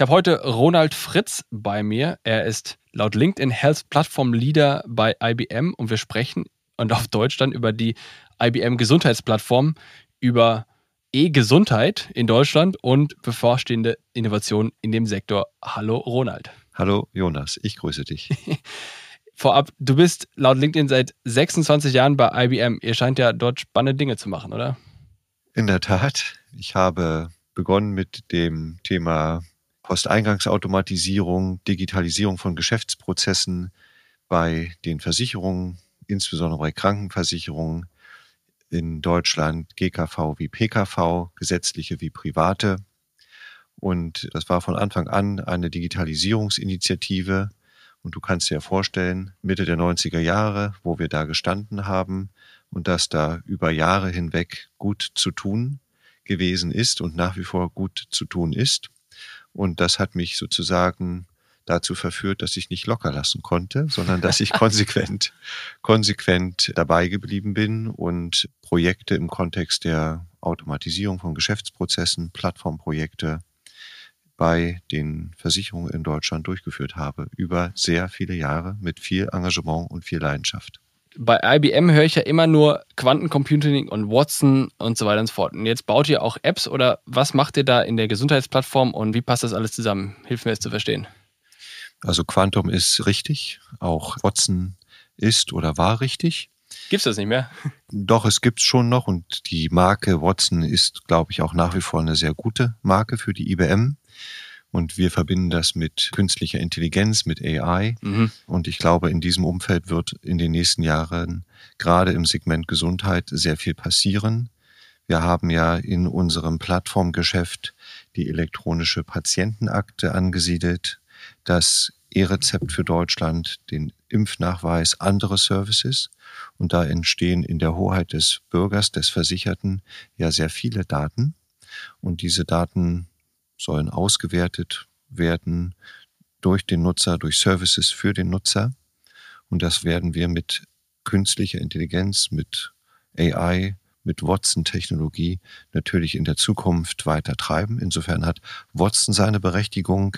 Ich habe heute Ronald Fritz bei mir. Er ist laut LinkedIn Health Platform Leader bei IBM und wir sprechen und auf Deutsch dann über die IBM Gesundheitsplattform, über E-Gesundheit in Deutschland und bevorstehende Innovationen in dem Sektor. Hallo Ronald. Hallo Jonas, ich grüße dich. Vorab, du bist laut LinkedIn seit 26 Jahren bei IBM. Ihr scheint ja dort spannende Dinge zu machen, oder? In der Tat. Ich habe begonnen mit dem Thema Posteingangsautomatisierung, Digitalisierung von Geschäftsprozessen bei den Versicherungen, insbesondere bei Krankenversicherungen in Deutschland, GKV wie PKV, gesetzliche wie private. Und das war von Anfang an eine Digitalisierungsinitiative. Und du kannst dir ja vorstellen, Mitte der 90er Jahre, wo wir da gestanden haben und dass da über Jahre hinweg gut zu tun gewesen ist und nach wie vor gut zu tun ist. Und das hat mich sozusagen dazu verführt, dass ich nicht locker lassen konnte, sondern dass ich konsequent, konsequent dabei geblieben bin und Projekte im Kontext der Automatisierung von Geschäftsprozessen, Plattformprojekte bei den Versicherungen in Deutschland durchgeführt habe, über sehr viele Jahre mit viel Engagement und viel Leidenschaft. Bei IBM höre ich ja immer nur Quantencomputing und Watson und so weiter und so fort. Und jetzt baut ihr auch Apps oder was macht ihr da in der Gesundheitsplattform und wie passt das alles zusammen? Hilf mir es zu verstehen. Also Quantum ist richtig, auch Watson ist oder war richtig. Gibt es das nicht mehr? Doch, es gibt es schon noch und die Marke Watson ist, glaube ich, auch nach wie vor eine sehr gute Marke für die IBM. Und wir verbinden das mit künstlicher Intelligenz, mit AI. Mhm. Und ich glaube, in diesem Umfeld wird in den nächsten Jahren gerade im Segment Gesundheit sehr viel passieren. Wir haben ja in unserem Plattformgeschäft die elektronische Patientenakte angesiedelt, das E-Rezept für Deutschland, den Impfnachweis, andere Services. Und da entstehen in der Hoheit des Bürgers, des Versicherten, ja sehr viele Daten. Und diese Daten sollen ausgewertet werden durch den Nutzer, durch Services für den Nutzer. Und das werden wir mit künstlicher Intelligenz, mit AI, mit Watson-Technologie natürlich in der Zukunft weiter treiben. Insofern hat Watson seine Berechtigung.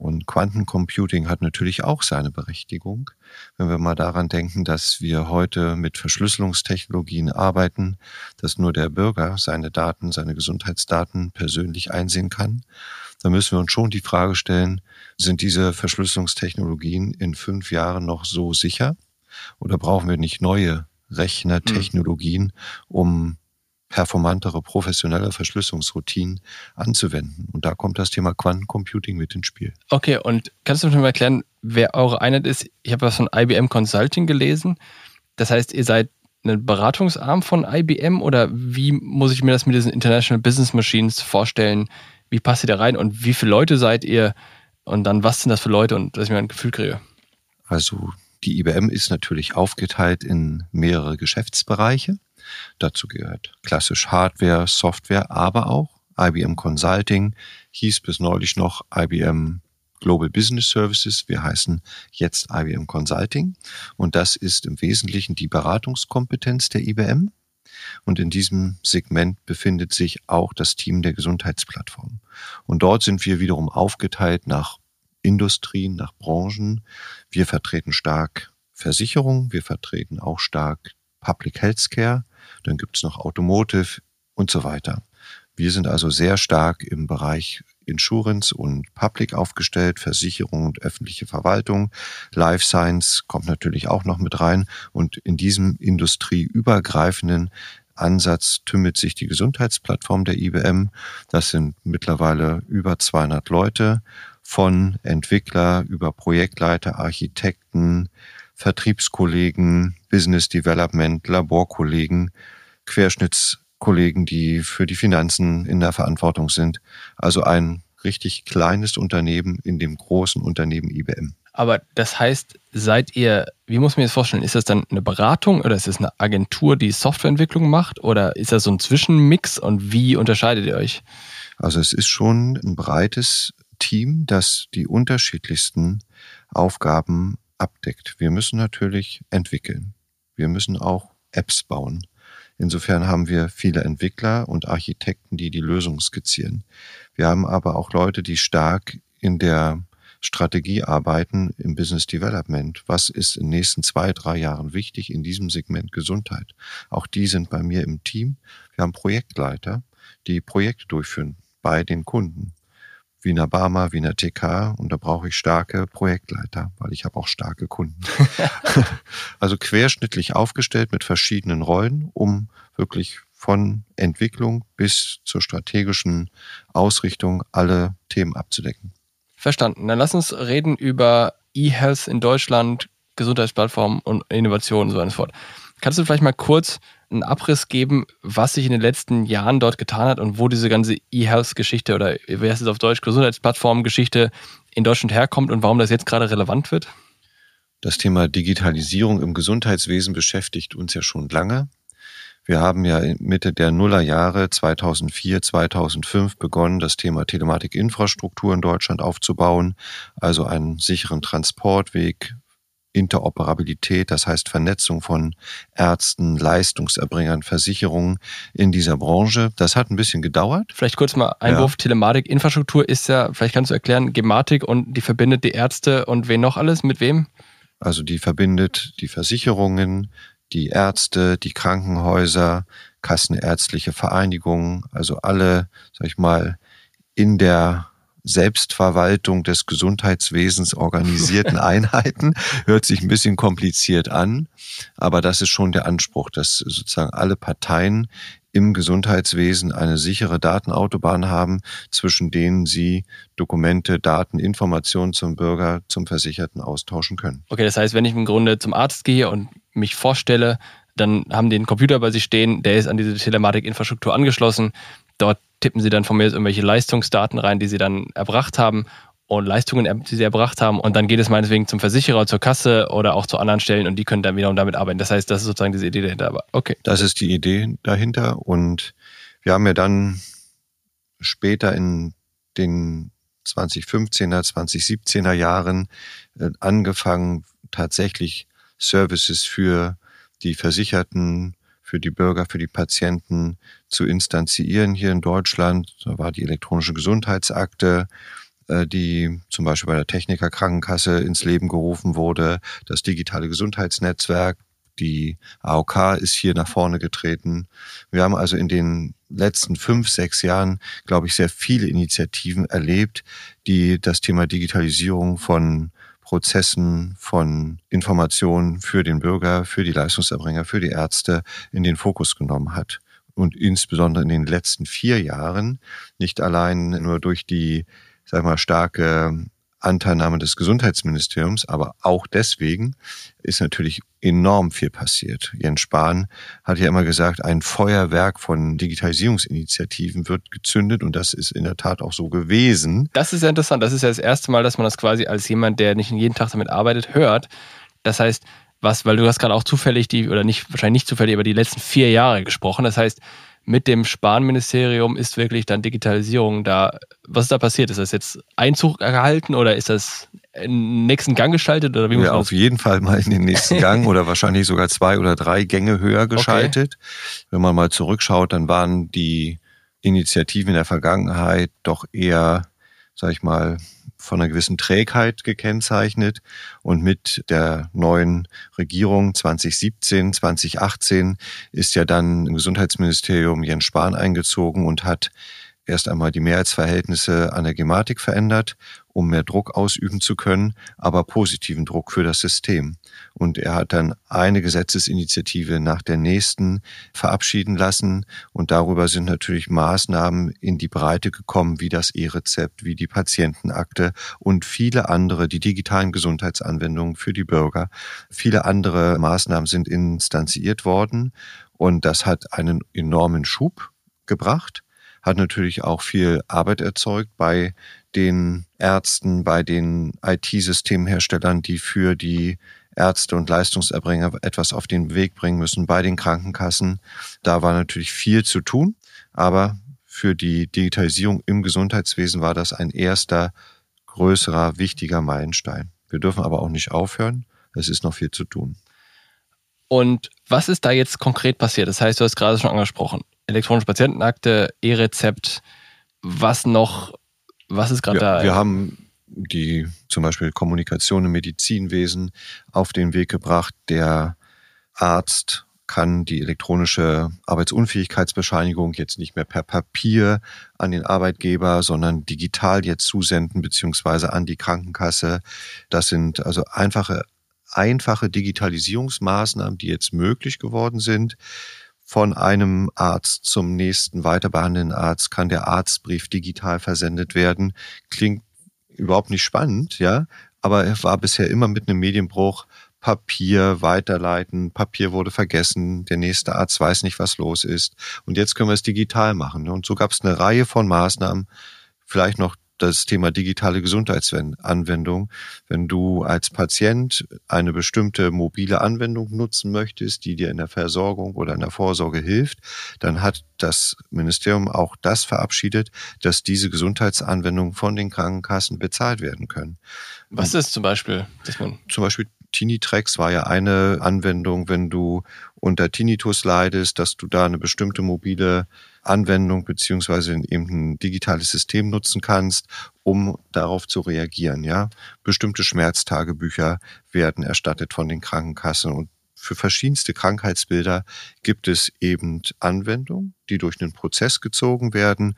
Und Quantencomputing hat natürlich auch seine Berechtigung. Wenn wir mal daran denken, dass wir heute mit Verschlüsselungstechnologien arbeiten, dass nur der Bürger seine Daten, seine Gesundheitsdaten persönlich einsehen kann, dann müssen wir uns schon die Frage stellen, sind diese Verschlüsselungstechnologien in fünf Jahren noch so sicher? Oder brauchen wir nicht neue Rechnertechnologien, um performantere, professionelle Verschlüsselungsroutinen anzuwenden. Und da kommt das Thema Quantencomputing mit ins Spiel. Okay, und kannst du mir mal erklären, wer eure Einheit ist? Ich habe was von IBM Consulting gelesen. Das heißt, ihr seid ein Beratungsarm von IBM oder wie muss ich mir das mit diesen International Business Machines vorstellen? Wie passt ihr da rein und wie viele Leute seid ihr? Und dann, was sind das für Leute und dass ich mir ein Gefühl kriege? Also, die IBM ist natürlich aufgeteilt in mehrere Geschäftsbereiche. Dazu gehört klassisch Hardware, Software, aber auch IBM Consulting, hieß bis neulich noch IBM Global Business Services. Wir heißen jetzt IBM Consulting. Und das ist im Wesentlichen die Beratungskompetenz der IBM. Und in diesem Segment befindet sich auch das Team der Gesundheitsplattform. Und dort sind wir wiederum aufgeteilt nach Industrien, nach Branchen. Wir vertreten stark Versicherung, wir vertreten auch stark Public Healthcare dann gibt es noch Automotive und so weiter. Wir sind also sehr stark im Bereich Insurance und Public aufgestellt, Versicherung und öffentliche Verwaltung. Life Science kommt natürlich auch noch mit rein. Und in diesem industrieübergreifenden Ansatz tümmelt sich die Gesundheitsplattform der IBM. Das sind mittlerweile über 200 Leute von Entwickler über Projektleiter, Architekten, Vertriebskollegen, Business Development, Laborkollegen, Querschnittskollegen, die für die Finanzen in der Verantwortung sind. Also ein richtig kleines Unternehmen in dem großen Unternehmen IBM. Aber das heißt, seid ihr, wie muss man das vorstellen? Ist das dann eine Beratung oder ist es eine Agentur, die Softwareentwicklung macht oder ist das so ein Zwischenmix und wie unterscheidet ihr euch? Also es ist schon ein breites Team, das die unterschiedlichsten Aufgaben abdeckt. Wir müssen natürlich entwickeln. Wir müssen auch Apps bauen. Insofern haben wir viele Entwickler und Architekten, die die Lösung skizzieren. Wir haben aber auch Leute, die stark in der Strategie arbeiten im Business Development. Was ist in den nächsten zwei, drei Jahren wichtig in diesem Segment Gesundheit? Auch die sind bei mir im Team. Wir haben Projektleiter, die Projekte durchführen bei den Kunden. Wiener Barmer, Wiener TK und da brauche ich starke Projektleiter, weil ich habe auch starke Kunden. also querschnittlich aufgestellt mit verschiedenen Rollen, um wirklich von Entwicklung bis zur strategischen Ausrichtung alle Themen abzudecken. Verstanden. Dann lass uns reden über E-Health in Deutschland, Gesundheitsplattformen und Innovationen und so weiter und so fort. Kannst du vielleicht mal kurz einen Abriss geben, was sich in den letzten Jahren dort getan hat und wo diese ganze E-Health-Geschichte oder wie heißt es auf Deutsch, Gesundheitsplattform-Geschichte in Deutschland herkommt und warum das jetzt gerade relevant wird? Das Thema Digitalisierung im Gesundheitswesen beschäftigt uns ja schon lange. Wir haben ja Mitte der Nullerjahre 2004, 2005 begonnen, das Thema Telematikinfrastruktur in Deutschland aufzubauen, also einen sicheren Transportweg Interoperabilität, das heißt Vernetzung von Ärzten, Leistungserbringern, Versicherungen in dieser Branche. Das hat ein bisschen gedauert. Vielleicht kurz mal Einwurf. Ja. Telematik, Infrastruktur ist ja, vielleicht kannst du erklären, Gematik und die verbindet die Ärzte und wen noch alles? Mit wem? Also die verbindet die Versicherungen, die Ärzte, die Krankenhäuser, kassenärztliche Vereinigungen, also alle, sag ich mal, in der Selbstverwaltung des Gesundheitswesens organisierten Einheiten. Hört sich ein bisschen kompliziert an, aber das ist schon der Anspruch, dass sozusagen alle Parteien im Gesundheitswesen eine sichere Datenautobahn haben, zwischen denen sie Dokumente, Daten, Informationen zum Bürger, zum Versicherten austauschen können. Okay, das heißt, wenn ich im Grunde zum Arzt gehe und mich vorstelle, dann haben die einen Computer bei sich stehen, der ist an diese Telematikinfrastruktur angeschlossen. Dort tippen sie dann von mir irgendwelche Leistungsdaten rein, die sie dann erbracht haben und Leistungen, die sie erbracht haben. Und dann geht es meinetwegen zum Versicherer, zur Kasse oder auch zu anderen Stellen und die können dann wiederum damit arbeiten. Das heißt, das ist sozusagen diese Idee dahinter. Aber okay. Das ist die Idee dahinter. Und wir haben ja dann später in den 2015er, 2017er Jahren äh, angefangen, tatsächlich Services für die Versicherten, für die Bürger, für die Patienten zu instanzieren hier in Deutschland. Da war die elektronische Gesundheitsakte, äh, die zum Beispiel bei der Techniker Krankenkasse ins Leben gerufen wurde, das digitale Gesundheitsnetzwerk, die AOK ist hier nach vorne getreten. Wir haben also in den letzten fünf, sechs Jahren, glaube ich, sehr viele Initiativen erlebt, die das Thema Digitalisierung von Prozessen von Informationen für den Bürger, für die Leistungserbringer, für die Ärzte in den Fokus genommen hat. Und insbesondere in den letzten vier Jahren nicht allein nur durch die, sag mal, starke Anteilnahme des Gesundheitsministeriums, aber auch deswegen ist natürlich enorm viel passiert. Jens Spahn hat ja immer gesagt, ein Feuerwerk von Digitalisierungsinitiativen wird gezündet und das ist in der Tat auch so gewesen. Das ist ja interessant. Das ist ja das erste Mal, dass man das quasi als jemand, der nicht jeden Tag damit arbeitet, hört. Das heißt, was, weil du hast gerade auch zufällig die, oder nicht, wahrscheinlich nicht zufällig, aber die letzten vier Jahre gesprochen. Das heißt, mit dem Spahn-Ministerium ist wirklich dann Digitalisierung da. Was ist da passiert? Ist das jetzt Einzug erhalten oder ist das im nächsten Gang geschaltet? Oder wie muss ja, auf jeden Fall mal in den nächsten Gang oder wahrscheinlich sogar zwei oder drei Gänge höher geschaltet. Okay. Wenn man mal zurückschaut, dann waren die Initiativen in der Vergangenheit doch eher, sag ich mal, von einer gewissen Trägheit gekennzeichnet. Und mit der neuen Regierung 2017, 2018 ist ja dann im Gesundheitsministerium Jens Spahn eingezogen und hat erst einmal die Mehrheitsverhältnisse an der Gematik verändert, um mehr Druck ausüben zu können, aber positiven Druck für das System. Und er hat dann eine Gesetzesinitiative nach der nächsten verabschieden lassen. Und darüber sind natürlich Maßnahmen in die Breite gekommen, wie das E-Rezept, wie die Patientenakte und viele andere, die digitalen Gesundheitsanwendungen für die Bürger. Viele andere Maßnahmen sind instanziert worden. Und das hat einen enormen Schub gebracht hat natürlich auch viel Arbeit erzeugt bei den Ärzten, bei den IT-Systemherstellern, die für die Ärzte und Leistungserbringer etwas auf den Weg bringen müssen, bei den Krankenkassen. Da war natürlich viel zu tun, aber für die Digitalisierung im Gesundheitswesen war das ein erster, größerer, wichtiger Meilenstein. Wir dürfen aber auch nicht aufhören. Es ist noch viel zu tun. Und was ist da jetzt konkret passiert? Das heißt, du hast gerade schon angesprochen, elektronische Patientenakte, E-Rezept, was noch, was ist gerade da? Wir haben die zum Beispiel Kommunikation im Medizinwesen auf den Weg gebracht. Der Arzt kann die elektronische Arbeitsunfähigkeitsbescheinigung jetzt nicht mehr per Papier an den Arbeitgeber, sondern digital jetzt zusenden, beziehungsweise an die Krankenkasse. Das sind also einfache, einfache Digitalisierungsmaßnahmen, die jetzt möglich geworden sind. Von einem Arzt zum nächsten weiterbehandelnden Arzt kann der Arztbrief digital versendet werden. Klingt überhaupt nicht spannend, ja, aber er war bisher immer mit einem Medienbruch Papier weiterleiten, Papier wurde vergessen, der nächste Arzt weiß nicht, was los ist. Und jetzt können wir es digital machen. Und so gab es eine Reihe von Maßnahmen, vielleicht noch das Thema digitale Gesundheitsanwendung. Wenn du als Patient eine bestimmte mobile Anwendung nutzen möchtest, die dir in der Versorgung oder in der Vorsorge hilft, dann hat das Ministerium auch das verabschiedet, dass diese Gesundheitsanwendungen von den Krankenkassen bezahlt werden können. Was ist zum Beispiel? zum Beispiel Tinitrex war ja eine Anwendung, wenn du unter Tinnitus leidest, dass du da eine bestimmte mobile Anwendung beziehungsweise eben ein digitales System nutzen kannst, um darauf zu reagieren. Ja, bestimmte Schmerztagebücher werden erstattet von den Krankenkassen und für verschiedenste Krankheitsbilder gibt es eben Anwendungen, die durch einen Prozess gezogen werden.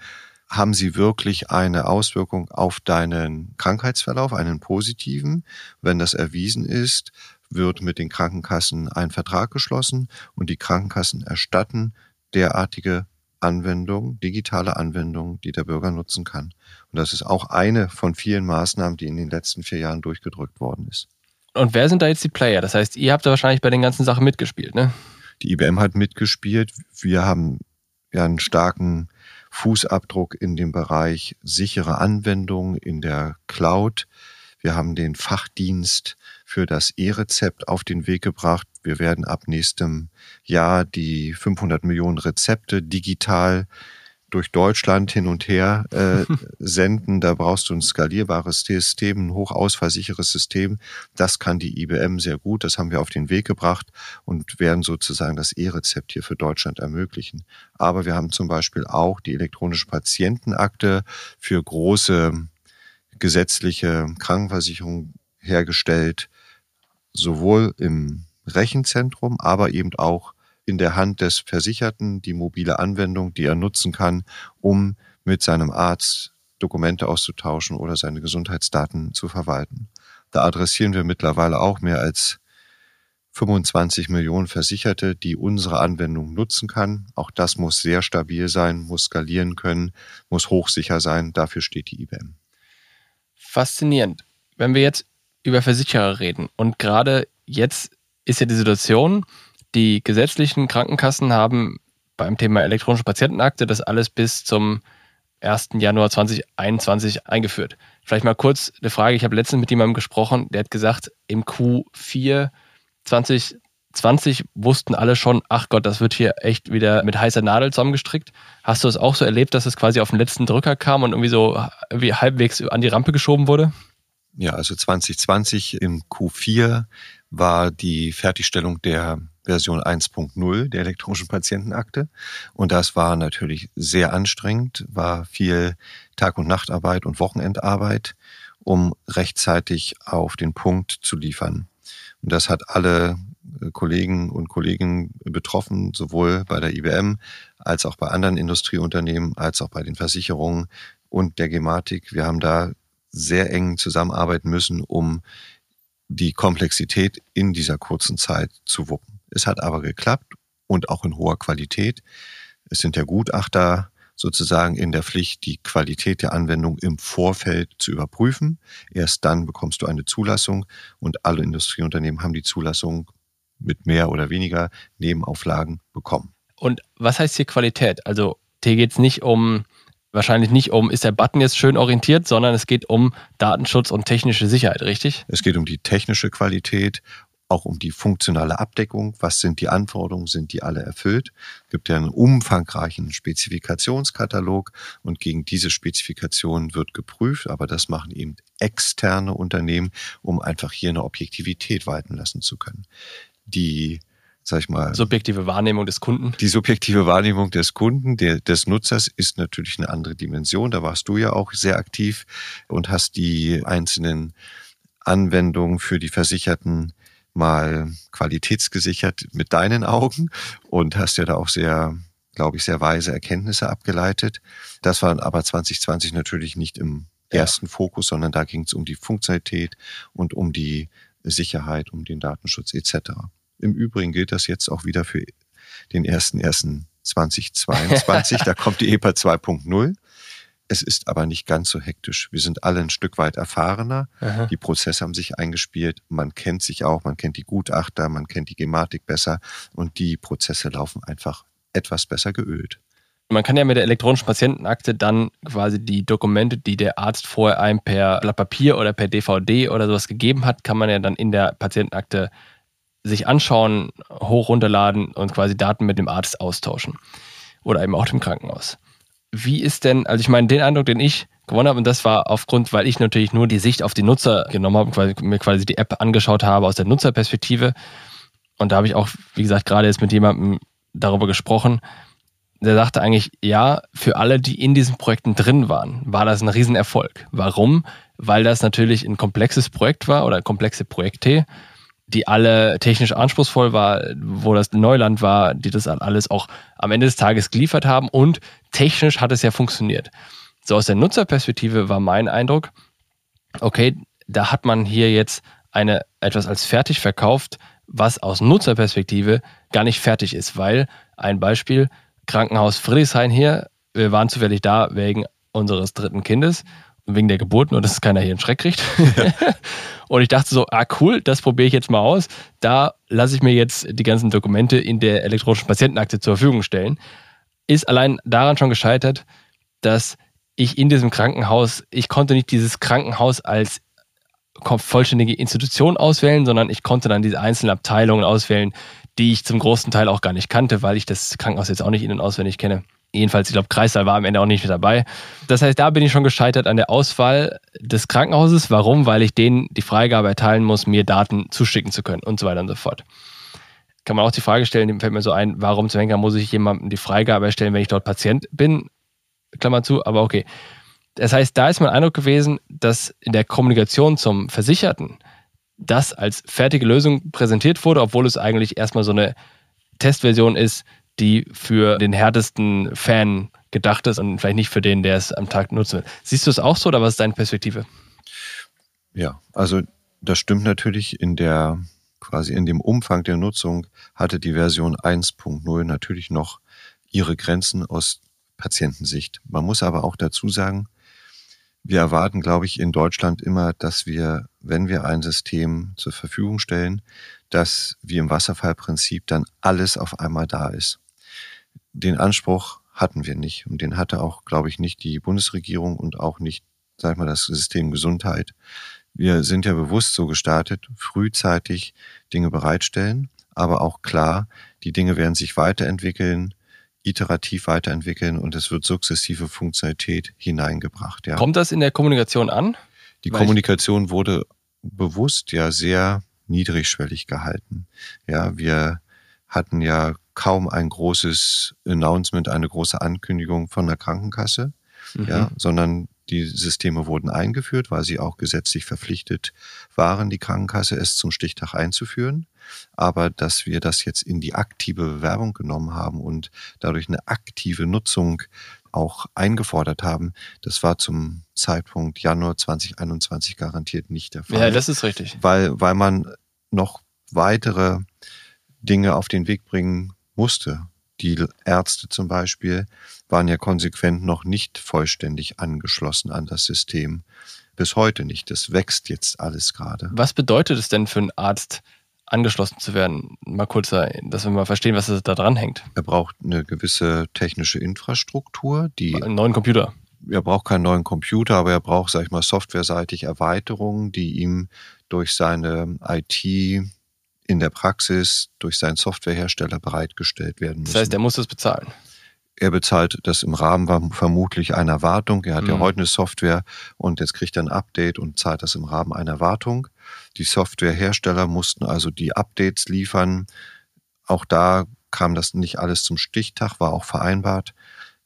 Haben sie wirklich eine Auswirkung auf deinen Krankheitsverlauf, einen positiven? Wenn das erwiesen ist, wird mit den Krankenkassen ein Vertrag geschlossen und die Krankenkassen erstatten derartige Anwendung, digitale Anwendung, die der Bürger nutzen kann. Und das ist auch eine von vielen Maßnahmen, die in den letzten vier Jahren durchgedrückt worden ist. Und wer sind da jetzt die Player? Das heißt, ihr habt da wahrscheinlich bei den ganzen Sachen mitgespielt, ne? Die IBM hat mitgespielt. Wir haben ja einen starken Fußabdruck in dem Bereich sichere Anwendungen in der Cloud. Wir haben den Fachdienst für das E-Rezept auf den Weg gebracht. Wir werden ab nächstem Jahr die 500 Millionen Rezepte digital durch Deutschland hin und her äh, senden. Da brauchst du ein skalierbares System, ein hochausfallsicheres System. Das kann die IBM sehr gut. Das haben wir auf den Weg gebracht und werden sozusagen das E-Rezept hier für Deutschland ermöglichen. Aber wir haben zum Beispiel auch die elektronische Patientenakte für große gesetzliche Krankenversicherungen hergestellt, sowohl im Rechenzentrum, aber eben auch in der Hand des Versicherten die mobile Anwendung, die er nutzen kann, um mit seinem Arzt Dokumente auszutauschen oder seine Gesundheitsdaten zu verwalten. Da adressieren wir mittlerweile auch mehr als 25 Millionen Versicherte, die unsere Anwendung nutzen kann. Auch das muss sehr stabil sein, muss skalieren können, muss hochsicher sein. Dafür steht die IBM. Faszinierend. Wenn wir jetzt über Versicherer reden und gerade jetzt ist ja die Situation, die gesetzlichen Krankenkassen haben beim Thema elektronische Patientenakte das alles bis zum 1. Januar 2021 eingeführt. Vielleicht mal kurz eine Frage. Ich habe letztens mit jemandem gesprochen, der hat gesagt, im Q4 2020 wussten alle schon, ach Gott, das wird hier echt wieder mit heißer Nadel zusammengestrickt. Hast du es auch so erlebt, dass es quasi auf den letzten Drücker kam und irgendwie so irgendwie halbwegs an die Rampe geschoben wurde? Ja, also 2020 im Q4 war die Fertigstellung der Version 1.0 der elektronischen Patientenakte. Und das war natürlich sehr anstrengend, war viel Tag- und Nachtarbeit und Wochenendarbeit, um rechtzeitig auf den Punkt zu liefern. Und das hat alle äh, Kollegen und Kolleginnen betroffen, sowohl bei der IBM als auch bei anderen Industrieunternehmen, als auch bei den Versicherungen und der Gematik. Wir haben da sehr eng zusammenarbeiten müssen, um die Komplexität in dieser kurzen Zeit zu wuppen. Es hat aber geklappt und auch in hoher Qualität. Es sind der Gutachter sozusagen in der Pflicht, die Qualität der Anwendung im Vorfeld zu überprüfen. Erst dann bekommst du eine Zulassung und alle Industrieunternehmen haben die Zulassung mit mehr oder weniger Nebenauflagen bekommen. Und was heißt hier Qualität? Also hier geht es nicht um wahrscheinlich nicht um, ist der Button jetzt schön orientiert, sondern es geht um Datenschutz und technische Sicherheit, richtig? Es geht um die technische Qualität, auch um die funktionale Abdeckung. Was sind die Anforderungen? Sind die alle erfüllt? Es gibt ja einen umfangreichen Spezifikationskatalog und gegen diese Spezifikationen wird geprüft, aber das machen eben externe Unternehmen, um einfach hier eine Objektivität walten lassen zu können. Die sag ich mal. Subjektive Wahrnehmung des Kunden. Die subjektive Wahrnehmung des Kunden, der, des Nutzers ist natürlich eine andere Dimension. Da warst du ja auch sehr aktiv und hast die einzelnen Anwendungen für die Versicherten mal qualitätsgesichert mit deinen Augen und hast ja da auch sehr, glaube ich, sehr weise Erkenntnisse abgeleitet. Das war aber 2020 natürlich nicht im ersten. Fokus, sondern da ging es um die Funktionalität und um die Sicherheit, um den Datenschutz etc. Im Übrigen gilt das jetzt auch wieder für den 1.1.2022. da kommt die EPA 2.0. Es ist aber nicht ganz so hektisch. Wir sind alle ein Stück weit erfahrener. Aha. Die Prozesse haben sich eingespielt. Man kennt sich auch, man kennt die Gutachter, man kennt die Gematik besser und die Prozesse laufen einfach etwas besser geölt. Man kann ja mit der elektronischen Patientenakte dann quasi die Dokumente, die der Arzt vorher einem per Blatt Papier oder per DVD oder sowas gegeben hat, kann man ja dann in der Patientenakte sich anschauen, hoch runterladen und quasi Daten mit dem Arzt austauschen. Oder eben auch dem Krankenhaus wie ist denn, also ich meine, den Eindruck, den ich gewonnen habe, und das war aufgrund, weil ich natürlich nur die Sicht auf die Nutzer genommen habe, quasi, mir quasi die App angeschaut habe aus der Nutzerperspektive. Und da habe ich auch, wie gesagt, gerade jetzt mit jemandem darüber gesprochen, der sagte eigentlich, ja, für alle, die in diesen Projekten drin waren, war das ein Riesenerfolg. Warum? Weil das natürlich ein komplexes Projekt war oder komplexe Projekte die alle technisch anspruchsvoll war, wo das Neuland war, die das alles auch am Ende des Tages geliefert haben und technisch hat es ja funktioniert. So aus der Nutzerperspektive war mein Eindruck, okay, da hat man hier jetzt eine etwas als fertig verkauft, was aus Nutzerperspektive gar nicht fertig ist, weil ein Beispiel Krankenhaus Friedrichshain hier, wir waren zufällig da wegen unseres dritten Kindes wegen der Geburt, nur dass keiner hier einen Schreck kriegt. und ich dachte so, ah cool, das probiere ich jetzt mal aus. Da lasse ich mir jetzt die ganzen Dokumente in der elektronischen Patientenakte zur Verfügung stellen. Ist allein daran schon gescheitert, dass ich in diesem Krankenhaus, ich konnte nicht dieses Krankenhaus als vollständige Institution auswählen, sondern ich konnte dann diese einzelnen Abteilungen auswählen, die ich zum großen Teil auch gar nicht kannte, weil ich das Krankenhaus jetzt auch nicht innen auswendig kenne. Jedenfalls, ich glaube, Kreissaal war am Ende auch nicht mit dabei. Das heißt, da bin ich schon gescheitert an der Auswahl des Krankenhauses. Warum? Weil ich denen die Freigabe erteilen muss, mir Daten zuschicken zu können und so weiter und so fort. Kann man auch die Frage stellen, dem fällt mir so ein, warum zum Henker muss ich jemandem die Freigabe erstellen, wenn ich dort Patient bin? Klammer zu, aber okay. Das heißt, da ist mein Eindruck gewesen, dass in der Kommunikation zum Versicherten das als fertige Lösung präsentiert wurde, obwohl es eigentlich erstmal so eine Testversion ist, die für den härtesten Fan gedacht ist und vielleicht nicht für den, der es am Tag nutzen will. Siehst du es auch so oder was ist deine Perspektive? Ja, also das stimmt natürlich in der quasi in dem Umfang der Nutzung hatte die Version 1.0 natürlich noch ihre Grenzen aus Patientensicht. Man muss aber auch dazu sagen, wir erwarten, glaube ich, in Deutschland immer, dass wir, wenn wir ein System zur Verfügung stellen, dass wie im Wasserfallprinzip dann alles auf einmal da ist den Anspruch hatten wir nicht. Und den hatte auch, glaube ich, nicht die Bundesregierung und auch nicht, sag ich mal, das System Gesundheit. Wir sind ja bewusst so gestartet, frühzeitig Dinge bereitstellen, aber auch klar, die Dinge werden sich weiterentwickeln, iterativ weiterentwickeln und es wird sukzessive Funktionalität hineingebracht. Ja. Kommt das in der Kommunikation an? Die Weil Kommunikation wurde bewusst ja sehr niedrigschwellig gehalten. Ja, wir hatten ja kaum ein großes Announcement, eine große Ankündigung von der Krankenkasse, mhm. ja, sondern die Systeme wurden eingeführt, weil sie auch gesetzlich verpflichtet waren, die Krankenkasse es zum Stichtag einzuführen. Aber dass wir das jetzt in die aktive Bewerbung genommen haben und dadurch eine aktive Nutzung auch eingefordert haben, das war zum Zeitpunkt Januar 2021 garantiert nicht der Fall. Ja, das ist richtig. Weil, weil man noch weitere Dinge auf den Weg bringen musste. Die Ärzte zum Beispiel waren ja konsequent noch nicht vollständig angeschlossen an das System. Bis heute nicht. Das wächst jetzt alles gerade. Was bedeutet es denn für einen Arzt, angeschlossen zu werden? Mal kurz, dass wir mal verstehen, was da dran hängt. Er braucht eine gewisse technische Infrastruktur, die. Einen neuen Computer. Er braucht keinen neuen Computer, aber er braucht, sag ich mal, softwareseitig Erweiterungen, die ihm durch seine IT in der Praxis durch seinen Softwarehersteller bereitgestellt werden müssen. Das heißt, er muss das bezahlen. Er bezahlt das im Rahmen vermutlich einer Wartung. Er hat mhm. ja heute eine Software und jetzt kriegt er ein Update und zahlt das im Rahmen einer Wartung. Die Softwarehersteller mussten also die Updates liefern auch da kam das nicht alles zum Stichtag, war auch vereinbart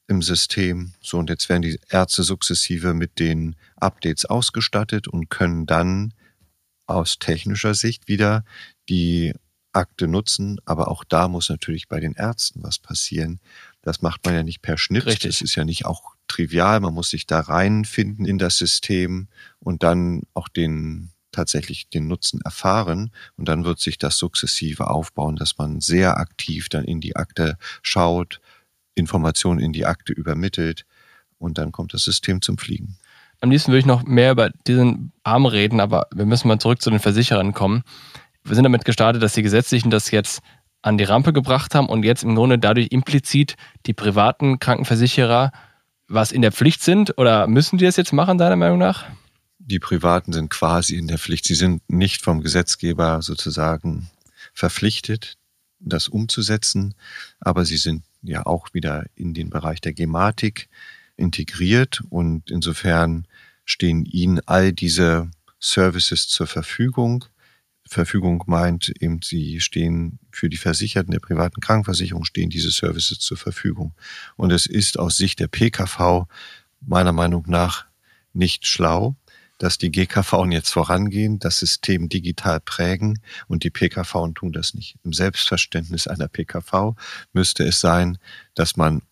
im System. So, und jetzt werden die Ärzte sukzessive mit den Updates ausgestattet und können dann aus technischer Sicht wieder die Akte nutzen. Aber auch da muss natürlich bei den Ärzten was passieren. Das macht man ja nicht per Schnitt. Richtig. Das ist ja nicht auch trivial. Man muss sich da reinfinden in das System und dann auch den tatsächlich den Nutzen erfahren. Und dann wird sich das sukzessive aufbauen, dass man sehr aktiv dann in die Akte schaut, Informationen in die Akte übermittelt und dann kommt das System zum Fliegen. Am liebsten würde ich noch mehr über diesen Arm reden, aber wir müssen mal zurück zu den Versicherern kommen. Wir sind damit gestartet, dass die Gesetzlichen das jetzt an die Rampe gebracht haben und jetzt im Grunde dadurch implizit die privaten Krankenversicherer was in der Pflicht sind oder müssen die das jetzt machen, deiner Meinung nach? Die Privaten sind quasi in der Pflicht. Sie sind nicht vom Gesetzgeber sozusagen verpflichtet, das umzusetzen, aber sie sind ja auch wieder in den Bereich der Gematik integriert und insofern stehen ihnen all diese Services zur Verfügung. Verfügung meint eben, sie stehen für die Versicherten der privaten Krankenversicherung, stehen diese Services zur Verfügung. Und es ist aus Sicht der PKV meiner Meinung nach nicht schlau, dass die GKV jetzt vorangehen, das System digital prägen und die PKV tun das nicht. Im Selbstverständnis einer PKV müsste es sein, dass man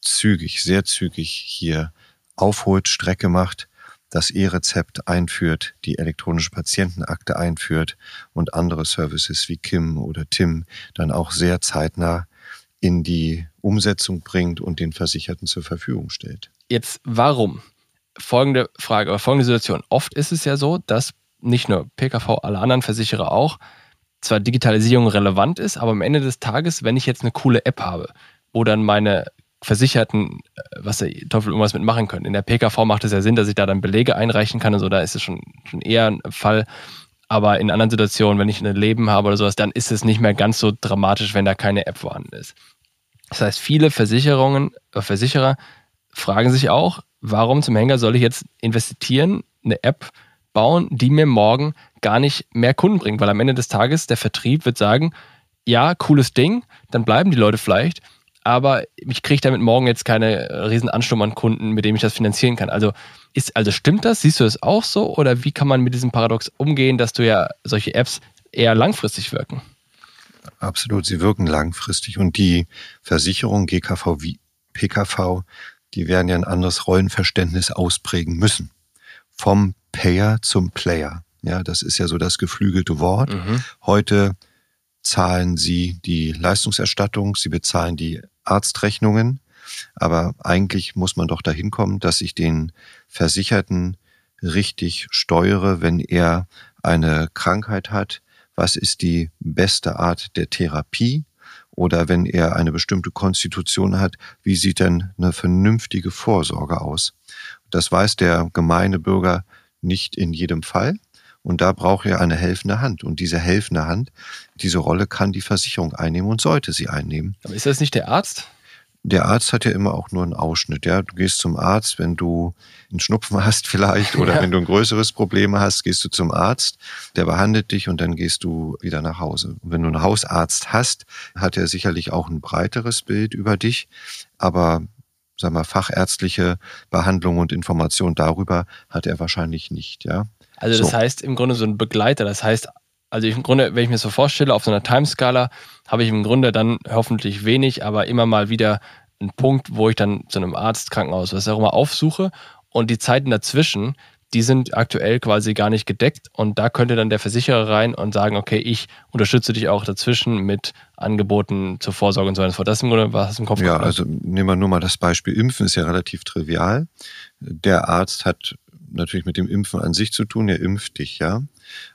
zügig, sehr zügig hier aufholt, Strecke macht, das E-Rezept einführt, die elektronische Patientenakte einführt und andere Services wie Kim oder Tim dann auch sehr zeitnah in die Umsetzung bringt und den Versicherten zur Verfügung stellt. Jetzt warum? Folgende Frage, oder folgende Situation. Oft ist es ja so, dass nicht nur PKV, alle anderen Versicherer auch, zwar Digitalisierung relevant ist, aber am Ende des Tages, wenn ich jetzt eine coole App habe, wo dann meine Versicherten, äh, was der Teufel irgendwas mitmachen können. In der PKV macht es ja Sinn, dass ich da dann Belege einreichen kann und so, da ist es schon, schon eher ein Fall. Aber in anderen Situationen, wenn ich ein Leben habe oder sowas, dann ist es nicht mehr ganz so dramatisch, wenn da keine App vorhanden ist. Das heißt, viele Versicherungen, äh, Versicherer fragen sich auch, warum zum Hänger soll ich jetzt investieren, eine App bauen, die mir morgen gar nicht mehr Kunden bringt? Weil am Ende des Tages der Vertrieb wird sagen, ja, cooles Ding, dann bleiben die Leute vielleicht, aber ich kriege damit morgen jetzt keine äh, riesen Ansturm an Kunden, mit dem ich das finanzieren kann. Also ist, also stimmt das? Siehst du das auch so? Oder wie kann man mit diesem Paradox umgehen, dass du ja solche Apps eher langfristig wirken? Absolut, sie wirken langfristig und die Versicherung GKV wie PKV, die werden ja ein anderes Rollenverständnis ausprägen müssen. Vom Payer zum Player. Ja, das ist ja so das geflügelte Wort. Mhm. Heute zahlen sie die Leistungserstattung, sie bezahlen die Arztrechnungen. Aber eigentlich muss man doch dahin kommen, dass ich den Versicherten richtig steuere, wenn er eine Krankheit hat. Was ist die beste Art der Therapie? Oder wenn er eine bestimmte Konstitution hat, wie sieht denn eine vernünftige Vorsorge aus? Das weiß der gemeine Bürger nicht in jedem Fall. Und da braucht er eine helfende Hand. Und diese helfende Hand, diese Rolle kann die Versicherung einnehmen und sollte sie einnehmen. Aber ist das nicht der Arzt? Der Arzt hat ja immer auch nur einen Ausschnitt. Ja, du gehst zum Arzt, wenn du einen Schnupfen hast vielleicht oder ja. wenn du ein größeres Problem hast, gehst du zum Arzt. Der behandelt dich und dann gehst du wieder nach Hause. Und wenn du einen Hausarzt hast, hat er sicherlich auch ein breiteres Bild über dich. Aber sag mal, fachärztliche Behandlung und Information darüber hat er wahrscheinlich nicht, ja. Also das so. heißt im Grunde so ein Begleiter. Das heißt, also im Grunde, wenn ich mir so vorstelle, auf so einer Timeskala habe ich im Grunde dann hoffentlich wenig, aber immer mal wieder einen Punkt, wo ich dann zu einem Arzt, Krankenhaus, was auch immer aufsuche und die Zeiten dazwischen, die sind aktuell quasi gar nicht gedeckt und da könnte dann der Versicherer rein und sagen, okay, ich unterstütze dich auch dazwischen mit Angeboten zur Vorsorge und so weiter. Das ist im Grunde was im Kopf. Ja, also nehmen wir nur mal das Beispiel Impfen, ist ja relativ trivial. Der Arzt hat natürlich mit dem Impfen an sich zu tun, er impft dich, ja.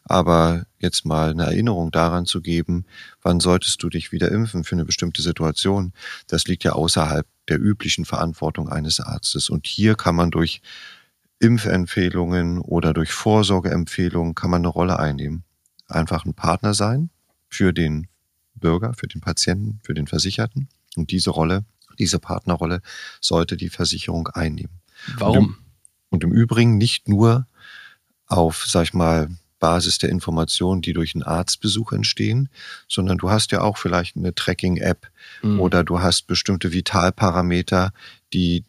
Aber jetzt mal eine Erinnerung daran zu geben, wann solltest du dich wieder impfen für eine bestimmte Situation, das liegt ja außerhalb der üblichen Verantwortung eines Arztes. Und hier kann man durch Impfempfehlungen oder durch Vorsorgeempfehlungen kann man eine Rolle einnehmen. Einfach ein Partner sein für den Bürger, für den Patienten, für den Versicherten. Und diese Rolle, diese Partnerrolle sollte die Versicherung einnehmen. Warum? Und im Übrigen nicht nur auf, sag ich mal, Basis der Informationen, die durch einen Arztbesuch entstehen, sondern du hast ja auch vielleicht eine Tracking-App mhm. oder du hast bestimmte Vitalparameter, die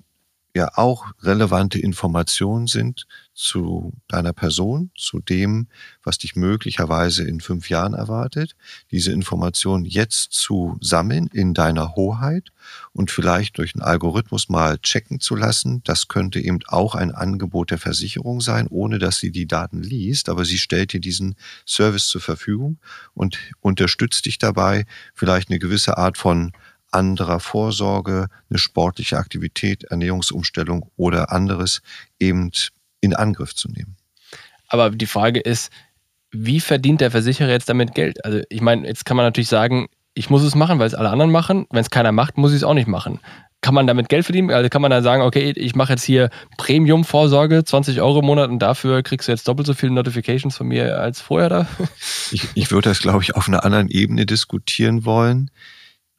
ja auch relevante Informationen sind zu deiner Person, zu dem, was dich möglicherweise in fünf Jahren erwartet, diese Informationen jetzt zu sammeln in deiner Hoheit und vielleicht durch einen Algorithmus mal checken zu lassen. Das könnte eben auch ein Angebot der Versicherung sein, ohne dass sie die Daten liest, aber sie stellt dir diesen Service zur Verfügung und unterstützt dich dabei, vielleicht eine gewisse Art von anderer Vorsorge, eine sportliche Aktivität, Ernährungsumstellung oder anderes eben in Angriff zu nehmen. Aber die Frage ist, wie verdient der Versicherer jetzt damit Geld? Also ich meine, jetzt kann man natürlich sagen, ich muss es machen, weil es alle anderen machen. Wenn es keiner macht, muss ich es auch nicht machen. Kann man damit Geld verdienen? Also kann man dann sagen, okay, ich mache jetzt hier Premium-Vorsorge, 20 Euro im Monat und dafür kriegst du jetzt doppelt so viele Notifications von mir als vorher da? Ich, ich würde das, glaube ich, auf einer anderen Ebene diskutieren wollen.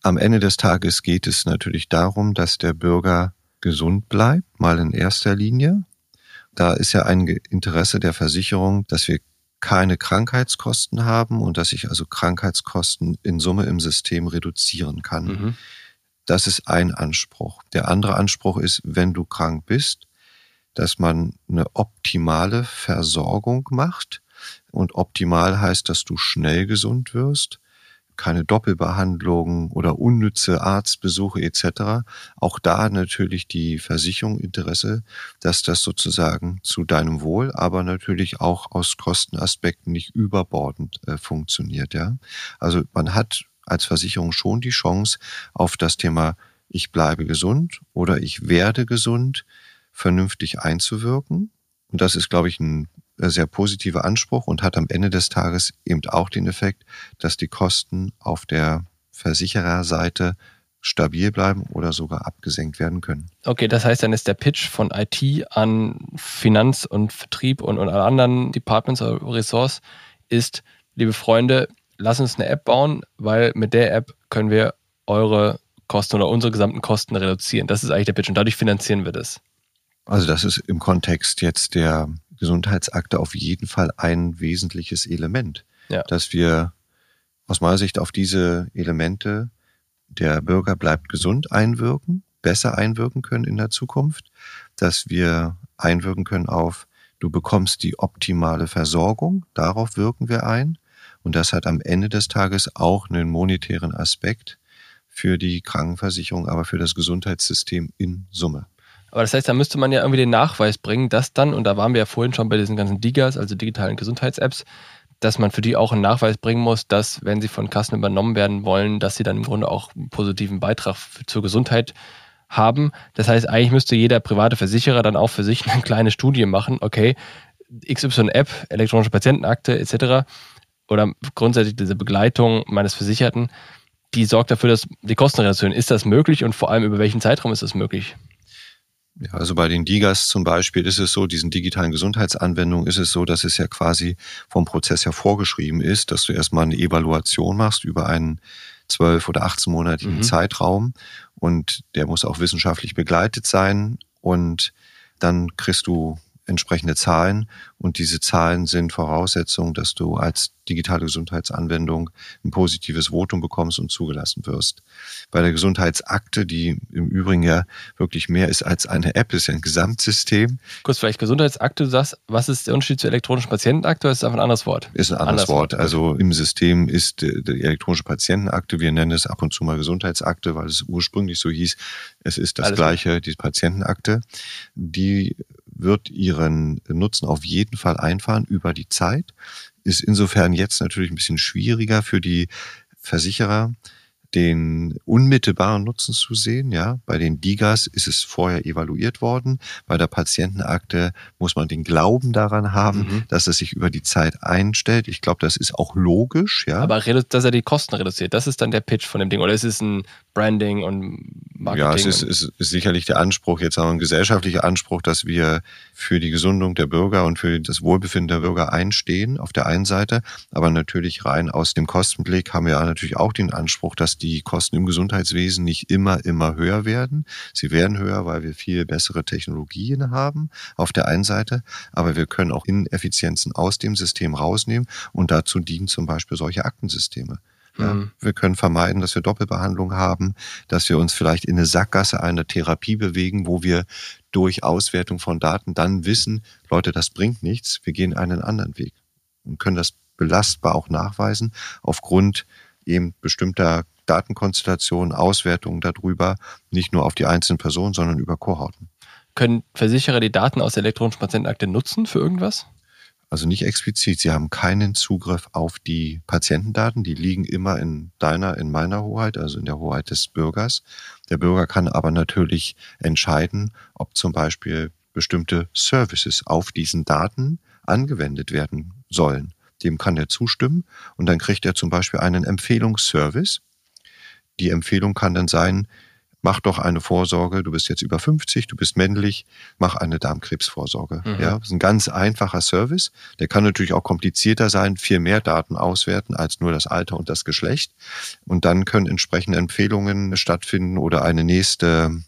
Am Ende des Tages geht es natürlich darum, dass der Bürger gesund bleibt, mal in erster Linie. Da ist ja ein Interesse der Versicherung, dass wir keine Krankheitskosten haben und dass ich also Krankheitskosten in Summe im System reduzieren kann. Mhm. Das ist ein Anspruch. Der andere Anspruch ist, wenn du krank bist, dass man eine optimale Versorgung macht. Und optimal heißt, dass du schnell gesund wirst keine Doppelbehandlungen oder unnütze Arztbesuche etc. Auch da natürlich die Versicherung Interesse, dass das sozusagen zu deinem Wohl, aber natürlich auch aus Kostenaspekten nicht überbordend äh, funktioniert. Ja, also man hat als Versicherung schon die Chance auf das Thema ich bleibe gesund oder ich werde gesund vernünftig einzuwirken. Und das ist, glaube ich, ein sehr positiver Anspruch und hat am Ende des Tages eben auch den Effekt, dass die Kosten auf der Versichererseite stabil bleiben oder sogar abgesenkt werden können. Okay, das heißt, dann ist der Pitch von IT an Finanz und Vertrieb und, und alle anderen Departments oder Ressorts ist, liebe Freunde, lass uns eine App bauen, weil mit der App können wir eure Kosten oder unsere gesamten Kosten reduzieren. Das ist eigentlich der Pitch und dadurch finanzieren wir das. Also das ist im Kontext jetzt der Gesundheitsakte auf jeden Fall ein wesentliches Element, ja. dass wir aus meiner Sicht auf diese Elemente der Bürger bleibt gesund einwirken, besser einwirken können in der Zukunft, dass wir einwirken können auf du bekommst die optimale Versorgung, darauf wirken wir ein und das hat am Ende des Tages auch einen monetären Aspekt für die Krankenversicherung, aber für das Gesundheitssystem in Summe. Aber das heißt, da müsste man ja irgendwie den Nachweis bringen, dass dann, und da waren wir ja vorhin schon bei diesen ganzen DIGAs, also digitalen Gesundheits-Apps, dass man für die auch einen Nachweis bringen muss, dass, wenn sie von Kassen übernommen werden wollen, dass sie dann im Grunde auch einen positiven Beitrag zur Gesundheit haben. Das heißt, eigentlich müsste jeder private Versicherer dann auch für sich eine kleine Studie machen, okay, XY-App, elektronische Patientenakte etc. oder grundsätzlich diese Begleitung meines Versicherten, die sorgt dafür, dass die Kostenreduktion, ist das möglich und vor allem über welchen Zeitraum ist das möglich? Ja, also bei den Digas zum Beispiel ist es so, diesen digitalen Gesundheitsanwendungen ist es so, dass es ja quasi vom Prozess her vorgeschrieben ist, dass du erstmal eine Evaluation machst über einen zwölf- oder 18-monatigen mhm. Zeitraum und der muss auch wissenschaftlich begleitet sein und dann kriegst du entsprechende Zahlen und diese Zahlen sind Voraussetzung, dass du als digitale Gesundheitsanwendung ein positives Votum bekommst und zugelassen wirst. Bei der Gesundheitsakte, die im Übrigen ja wirklich mehr ist als eine App, ist ja ein Gesamtsystem. Kurz vielleicht Gesundheitsakte, du sagst, was ist der Unterschied zur elektronischen Patientenakte oder ist das einfach ein anderes Wort? Ist ein anderes, anderes Wort. Also im System ist die elektronische Patientenakte, wir nennen es ab und zu mal Gesundheitsakte, weil es ursprünglich so hieß, es ist das Alles gleiche, die Patientenakte. Die wird ihren Nutzen auf jeden Fall einfahren über die Zeit. Ist insofern jetzt natürlich ein bisschen schwieriger für die Versicherer, den unmittelbaren Nutzen zu sehen. Ja, bei den Digas ist es vorher evaluiert worden. Bei der Patientenakte muss man den Glauben daran haben, mhm. dass es sich über die Zeit einstellt. Ich glaube, das ist auch logisch. Ja, aber dass er die Kosten reduziert, das ist dann der Pitch von dem Ding. Oder ist es ein Branding und Marketing? Ja, es ist, ist, ist sicherlich der Anspruch. Jetzt haben wir einen gesellschaftlichen Anspruch, dass wir für die Gesundung der Bürger und für das Wohlbefinden der Bürger einstehen auf der einen Seite, aber natürlich rein aus dem Kostenblick haben wir ja natürlich auch den Anspruch, dass die Kosten im Gesundheitswesen nicht immer, immer höher werden. Sie werden höher, weil wir viel bessere Technologien haben auf der einen Seite, aber wir können auch Ineffizienzen aus dem System rausnehmen und dazu dienen zum Beispiel solche Aktensysteme. Ja, mhm. Wir können vermeiden, dass wir Doppelbehandlung haben, dass wir uns vielleicht in eine Sackgasse einer Therapie bewegen, wo wir durch Auswertung von Daten dann wissen, Leute, das bringt nichts, wir gehen einen anderen Weg und können das belastbar auch nachweisen aufgrund eben bestimmter Datenkonstellationen, Auswertungen darüber, nicht nur auf die einzelnen Personen, sondern über Kohorten. Können Versicherer die Daten aus der elektronischen Patientenakte nutzen für irgendwas? Also nicht explizit. Sie haben keinen Zugriff auf die Patientendaten. Die liegen immer in deiner, in meiner Hoheit, also in der Hoheit des Bürgers. Der Bürger kann aber natürlich entscheiden, ob zum Beispiel bestimmte Services auf diesen Daten angewendet werden sollen. Dem kann er zustimmen und dann kriegt er zum Beispiel einen Empfehlungsservice. Die Empfehlung kann dann sein, mach doch eine Vorsorge, du bist jetzt über 50, du bist männlich, mach eine Darmkrebsvorsorge. Mhm. Ja, das ist ein ganz einfacher Service. Der kann natürlich auch komplizierter sein, viel mehr Daten auswerten als nur das Alter und das Geschlecht. Und dann können entsprechende Empfehlungen stattfinden oder eine nächste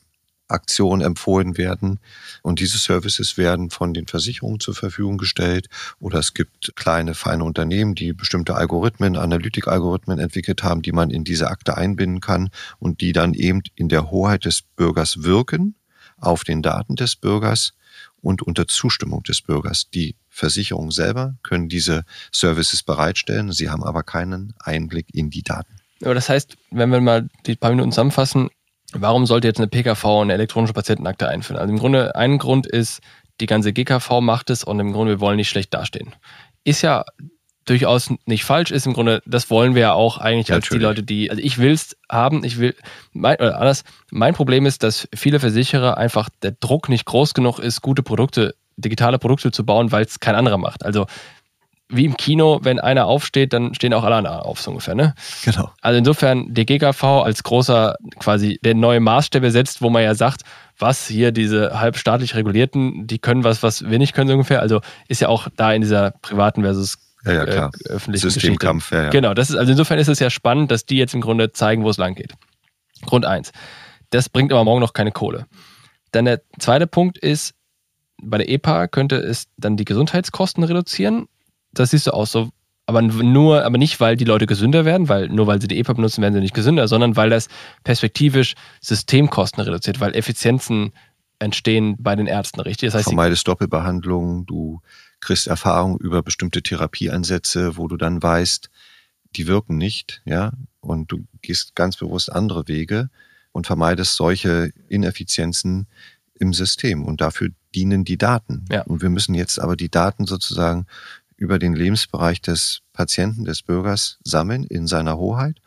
Aktion empfohlen werden. Und diese Services werden von den Versicherungen zur Verfügung gestellt. Oder es gibt kleine, feine Unternehmen, die bestimmte Algorithmen, Analytikalgorithmen entwickelt haben, die man in diese Akte einbinden kann und die dann eben in der Hoheit des Bürgers wirken, auf den Daten des Bürgers und unter Zustimmung des Bürgers. Die Versicherungen selber können diese Services bereitstellen, sie haben aber keinen Einblick in die Daten. Aber das heißt, wenn wir mal die paar Minuten zusammenfassen, warum sollte jetzt eine PKV eine elektronische Patientenakte einführen? Also im Grunde, ein Grund ist, die ganze GKV macht es und im Grunde, wir wollen nicht schlecht dastehen. Ist ja durchaus nicht falsch, ist im Grunde, das wollen wir ja auch eigentlich als die Leute, die, also ich will es haben, ich will, mein, oder anders, mein Problem ist, dass viele Versicherer einfach der Druck nicht groß genug ist, gute Produkte, digitale Produkte zu bauen, weil es kein anderer macht. Also wie im Kino, wenn einer aufsteht, dann stehen auch alle anderen auf, so ungefähr, ne? Genau. Also insofern, die GKV als großer, quasi der neue Maßstäbe setzt, wo man ja sagt, was hier diese halbstaatlich regulierten, die können was, was wir nicht können, so ungefähr. Also ist ja auch da in dieser privaten versus ja, ja, klar. Äh, öffentlichen Systemkampf, ja, ja. Genau, das ist, also insofern ist es ja spannend, dass die jetzt im Grunde zeigen, wo es lang geht. Grund eins. Das bringt aber morgen noch keine Kohle. Dann der zweite Punkt ist, bei der EPA könnte es dann die Gesundheitskosten reduzieren das siehst du auch so. Aber nur, aber nicht, weil die Leute gesünder werden, weil nur weil sie die EPA benutzen, werden sie nicht gesünder, sondern weil das perspektivisch Systemkosten reduziert, weil Effizienzen entstehen bei den Ärzten, richtig? Das heißt, Vermeidest Doppelbehandlungen, du kriegst Erfahrung über bestimmte Therapieansätze, wo du dann weißt, die wirken nicht, ja, und du gehst ganz bewusst andere Wege und vermeidest solche Ineffizienzen im System. Und dafür dienen die Daten. Ja. Und wir müssen jetzt aber die Daten sozusagen über den Lebensbereich des Patienten, des Bürgers sammeln in seiner Hoheit.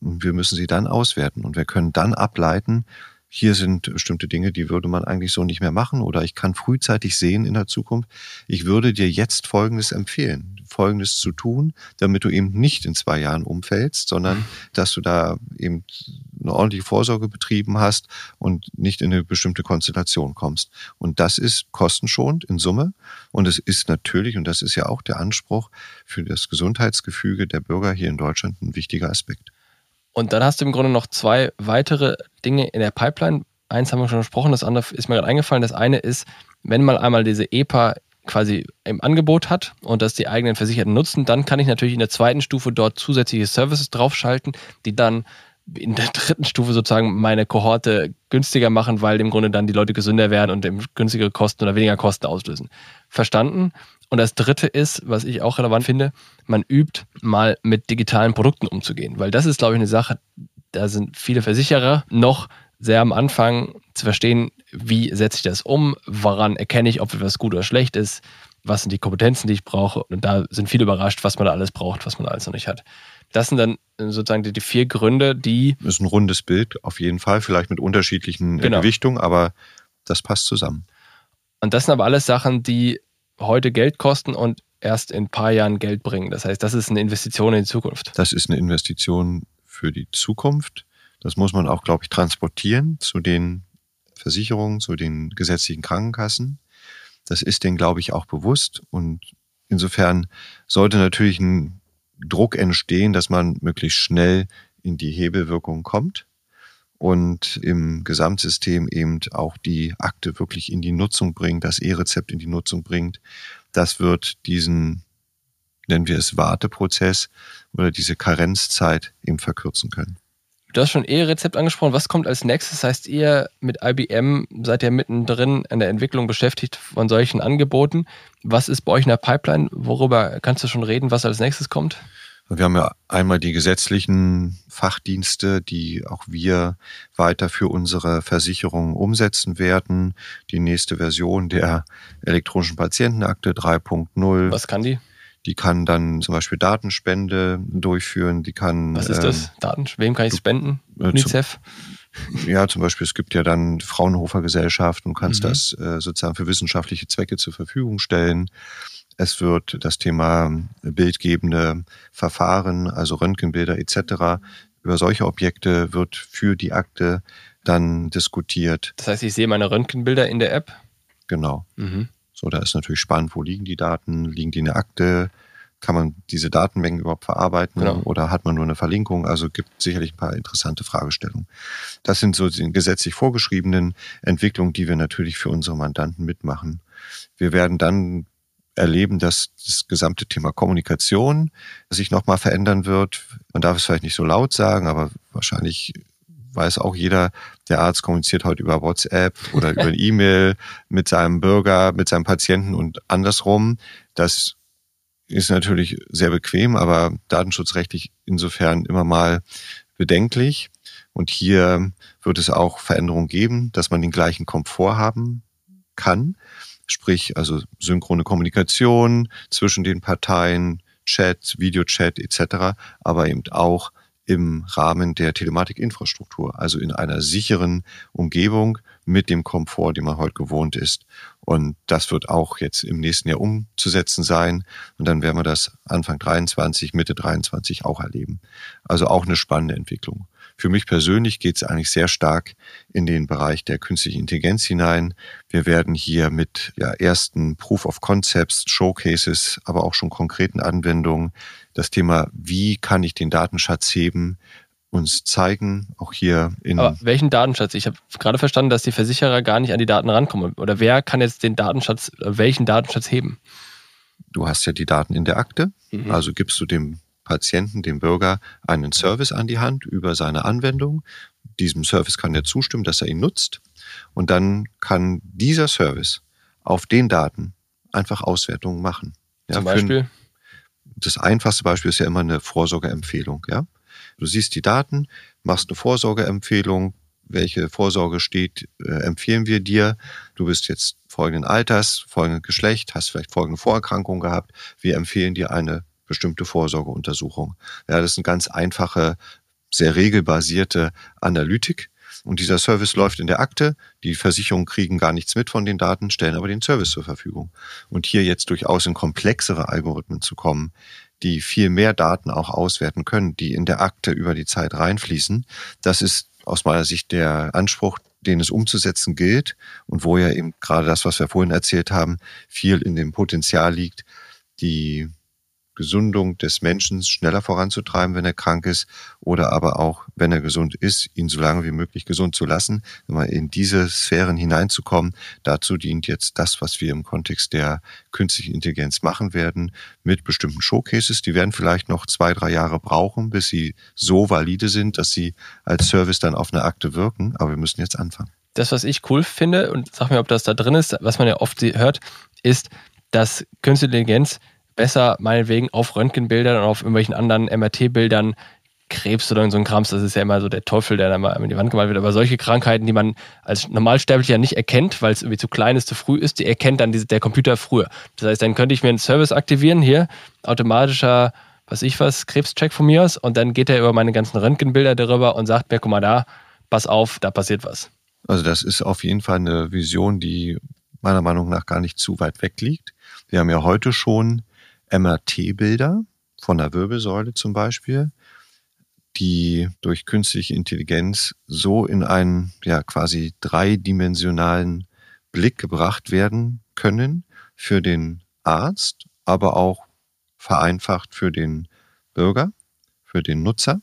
Und wir müssen sie dann auswerten. Und wir können dann ableiten, hier sind bestimmte Dinge, die würde man eigentlich so nicht mehr machen. Oder ich kann frühzeitig sehen in der Zukunft, ich würde dir jetzt Folgendes empfehlen, Folgendes zu tun, damit du eben nicht in zwei Jahren umfällst, sondern dass du da eben eine ordentliche Vorsorge betrieben hast und nicht in eine bestimmte Konstellation kommst. Und das ist kostenschonend in Summe. Und es ist natürlich, und das ist ja auch der Anspruch für das Gesundheitsgefüge der Bürger hier in Deutschland ein wichtiger Aspekt. Und dann hast du im Grunde noch zwei weitere Dinge in der Pipeline. Eins haben wir schon besprochen, das andere ist mir gerade eingefallen. Das eine ist, wenn man einmal diese EPA quasi im Angebot hat und das die eigenen Versicherten nutzen, dann kann ich natürlich in der zweiten Stufe dort zusätzliche Services draufschalten, die dann in der dritten Stufe sozusagen meine Kohorte günstiger machen, weil im Grunde dann die Leute gesünder werden und günstigere Kosten oder weniger Kosten auslösen. Verstanden? Und das dritte ist, was ich auch relevant finde, man übt mal mit digitalen Produkten umzugehen, weil das ist, glaube ich, eine Sache, da sind viele Versicherer noch sehr am Anfang zu verstehen, wie setze ich das um, woran erkenne ich, ob etwas gut oder schlecht ist, was sind die Kompetenzen, die ich brauche. Und da sind viele überrascht, was man da alles braucht, was man alles noch nicht hat. Das sind dann sozusagen die, die vier Gründe, die. Das ist ein rundes Bild, auf jeden Fall, vielleicht mit unterschiedlichen genau. Gewichtungen, aber das passt zusammen. Und das sind aber alles Sachen, die heute Geld kosten und erst in ein paar Jahren Geld bringen. Das heißt, das ist eine Investition in die Zukunft. Das ist eine Investition für die Zukunft. Das muss man auch, glaube ich, transportieren zu den Versicherungen, zu den gesetzlichen Krankenkassen. Das ist denen, glaube ich, auch bewusst. Und insofern sollte natürlich ein Druck entstehen, dass man möglichst schnell in die Hebelwirkung kommt und im Gesamtsystem eben auch die Akte wirklich in die Nutzung bringt, das E-Rezept in die Nutzung bringt. Das wird diesen, nennen wir es Warteprozess oder diese Karenzzeit eben verkürzen können. Du hast schon E-Rezept angesprochen. Was kommt als nächstes? Heißt ihr mit IBM seid ihr mittendrin an der Entwicklung beschäftigt von solchen Angeboten? Was ist bei euch in der Pipeline? Worüber kannst du schon reden, was als nächstes kommt? Wir haben ja einmal die gesetzlichen Fachdienste, die auch wir weiter für unsere Versicherungen umsetzen werden. Die nächste Version der elektronischen Patientenakte 3.0. Was kann die? Die kann dann zum Beispiel Datenspende durchführen. Die kann. Was ist das? Ähm, Daten? Wem kann ich spenden? Äh, UNICEF? ja, zum Beispiel, es gibt ja dann Fraunhofer Gesellschaft und kannst mhm. das äh, sozusagen für wissenschaftliche Zwecke zur Verfügung stellen. Es wird das Thema bildgebende Verfahren, also Röntgenbilder etc. Über solche Objekte wird für die Akte dann diskutiert. Das heißt, ich sehe meine Röntgenbilder in der App? Genau. Mhm. So, da ist natürlich spannend, wo liegen die Daten? Liegen die in der Akte? Kann man diese Datenmengen überhaupt verarbeiten genau. oder hat man nur eine Verlinkung? Also gibt sicherlich ein paar interessante Fragestellungen. Das sind so die gesetzlich vorgeschriebenen Entwicklungen, die wir natürlich für unsere Mandanten mitmachen. Wir werden dann erleben, dass das gesamte Thema Kommunikation sich nochmal verändern wird. Man darf es vielleicht nicht so laut sagen, aber wahrscheinlich weiß auch jeder, der Arzt kommuniziert heute über WhatsApp oder über E-Mail mit seinem Bürger, mit seinem Patienten und andersrum. Das ist natürlich sehr bequem, aber datenschutzrechtlich insofern immer mal bedenklich. Und hier wird es auch Veränderungen geben, dass man den gleichen Komfort haben kann sprich also synchrone Kommunikation zwischen den Parteien, Chat, Videochat etc., aber eben auch im Rahmen der Telematikinfrastruktur, also in einer sicheren Umgebung mit dem Komfort, den man heute gewohnt ist. Und das wird auch jetzt im nächsten Jahr umzusetzen sein. Und dann werden wir das Anfang 23, Mitte 23 auch erleben. Also auch eine spannende Entwicklung. Für mich persönlich geht es eigentlich sehr stark in den Bereich der künstlichen Intelligenz hinein. Wir werden hier mit ja, ersten Proof of Concepts, Showcases, aber auch schon konkreten Anwendungen das Thema, wie kann ich den Datenschatz heben, uns zeigen, auch hier in. Aber welchen Datenschatz? Ich habe gerade verstanden, dass die Versicherer gar nicht an die Daten rankommen. Oder wer kann jetzt den Datenschatz, welchen Datenschatz heben? Du hast ja die Daten in der Akte, mhm. also gibst du dem Patienten, dem Bürger, einen Service an die Hand über seine Anwendung. Diesem Service kann er zustimmen, dass er ihn nutzt. Und dann kann dieser Service auf den Daten einfach Auswertungen machen. Ja, Zum Beispiel? das einfachste Beispiel ist ja immer eine Vorsorgeempfehlung. Ja? Du siehst die Daten, machst eine Vorsorgeempfehlung, welche Vorsorge steht, äh, empfehlen wir dir. Du bist jetzt folgenden Alters, folgendes Geschlecht, hast vielleicht folgende Vorerkrankung gehabt. Wir empfehlen dir eine bestimmte Vorsorgeuntersuchung. Ja, das ist eine ganz einfache, sehr regelbasierte Analytik. Und dieser Service läuft in der Akte. Die Versicherungen kriegen gar nichts mit von den Daten, stellen aber den Service zur Verfügung. Und hier jetzt durchaus in komplexere Algorithmen zu kommen, die viel mehr Daten auch auswerten können, die in der Akte über die Zeit reinfließen, das ist aus meiner Sicht der Anspruch, den es umzusetzen gilt und wo ja eben gerade das, was wir vorhin erzählt haben, viel in dem Potenzial liegt, die Gesundung des Menschen schneller voranzutreiben, wenn er krank ist, oder aber auch, wenn er gesund ist, ihn so lange wie möglich gesund zu lassen, immer in diese Sphären hineinzukommen. Dazu dient jetzt das, was wir im Kontext der künstlichen Intelligenz machen werden, mit bestimmten Showcases. Die werden vielleicht noch zwei, drei Jahre brauchen, bis sie so valide sind, dass sie als Service dann auf eine Akte wirken. Aber wir müssen jetzt anfangen. Das, was ich cool finde, und sag mir, ob das da drin ist, was man ja oft hört, ist, dass Künstliche Intelligenz besser meinetwegen auf Röntgenbildern und auf irgendwelchen anderen MRT-Bildern Krebs oder so ein Krams, das ist ja immer so der Teufel, der da mal in die Wand gemalt wird. Aber solche Krankheiten, die man als Normalsterblicher nicht erkennt, weil es irgendwie zu klein ist, zu früh ist, die erkennt dann der Computer früher. Das heißt, dann könnte ich mir einen Service aktivieren hier, automatischer, was ich was, Krebscheck von mir aus, und dann geht er über meine ganzen Röntgenbilder darüber und sagt mir, guck mal da, pass auf, da passiert was. Also das ist auf jeden Fall eine Vision, die meiner Meinung nach gar nicht zu weit weg liegt. Wir haben ja heute schon MRT-Bilder von der Wirbelsäule zum Beispiel, die durch künstliche Intelligenz so in einen ja quasi dreidimensionalen Blick gebracht werden, können für den Arzt, aber auch vereinfacht für den Bürger, für den Nutzer.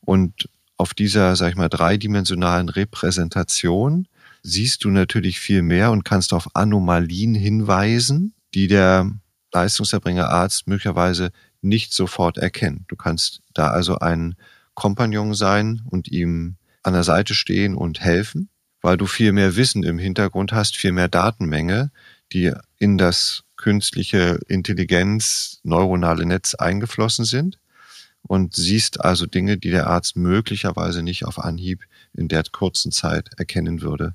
Und auf dieser, sag ich mal, dreidimensionalen Repräsentation siehst du natürlich viel mehr und kannst auf Anomalien hinweisen, die der Leistungserbringer Arzt möglicherweise nicht sofort erkennt. Du kannst da also ein Kompagnon sein und ihm an der Seite stehen und helfen, weil du viel mehr Wissen im Hintergrund hast, viel mehr Datenmenge, die in das künstliche Intelligenz, neuronale Netz eingeflossen sind und siehst also Dinge, die der Arzt möglicherweise nicht auf Anhieb in der kurzen Zeit erkennen würde.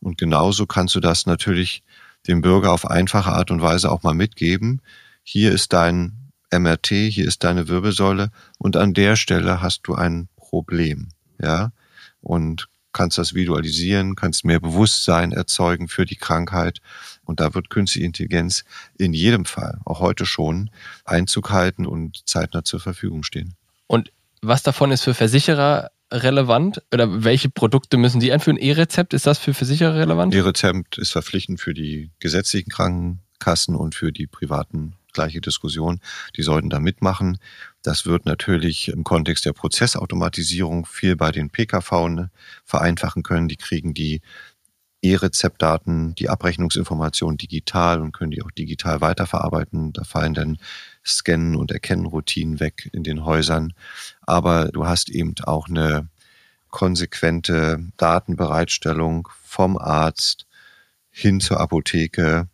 Und genauso kannst du das natürlich dem Bürger auf einfache Art und Weise auch mal mitgeben. Hier ist dein MRT, hier ist deine Wirbelsäule und an der Stelle hast du ein Problem, ja? Und kannst das visualisieren, kannst mehr Bewusstsein erzeugen für die Krankheit. Und da wird künstliche Intelligenz in jedem Fall, auch heute schon, Einzug halten und zeitnah zur Verfügung stehen. Und was davon ist für Versicherer relevant? Oder welche Produkte müssen die einführen? E-Rezept, ist das für Versicherer relevant? E-Rezept ist verpflichtend für die gesetzlichen Krankenkassen und für die privaten gleiche Diskussion. Die sollten da mitmachen. Das wird natürlich im Kontext der Prozessautomatisierung viel bei den PKV vereinfachen können. Die kriegen die E-Rezeptdaten, die Abrechnungsinformationen digital und können die auch digital weiterverarbeiten. Da fallen dann Scannen und Erkennenroutinen weg in den Häusern. Aber du hast eben auch eine konsequente Datenbereitstellung vom Arzt hin zur Apotheke,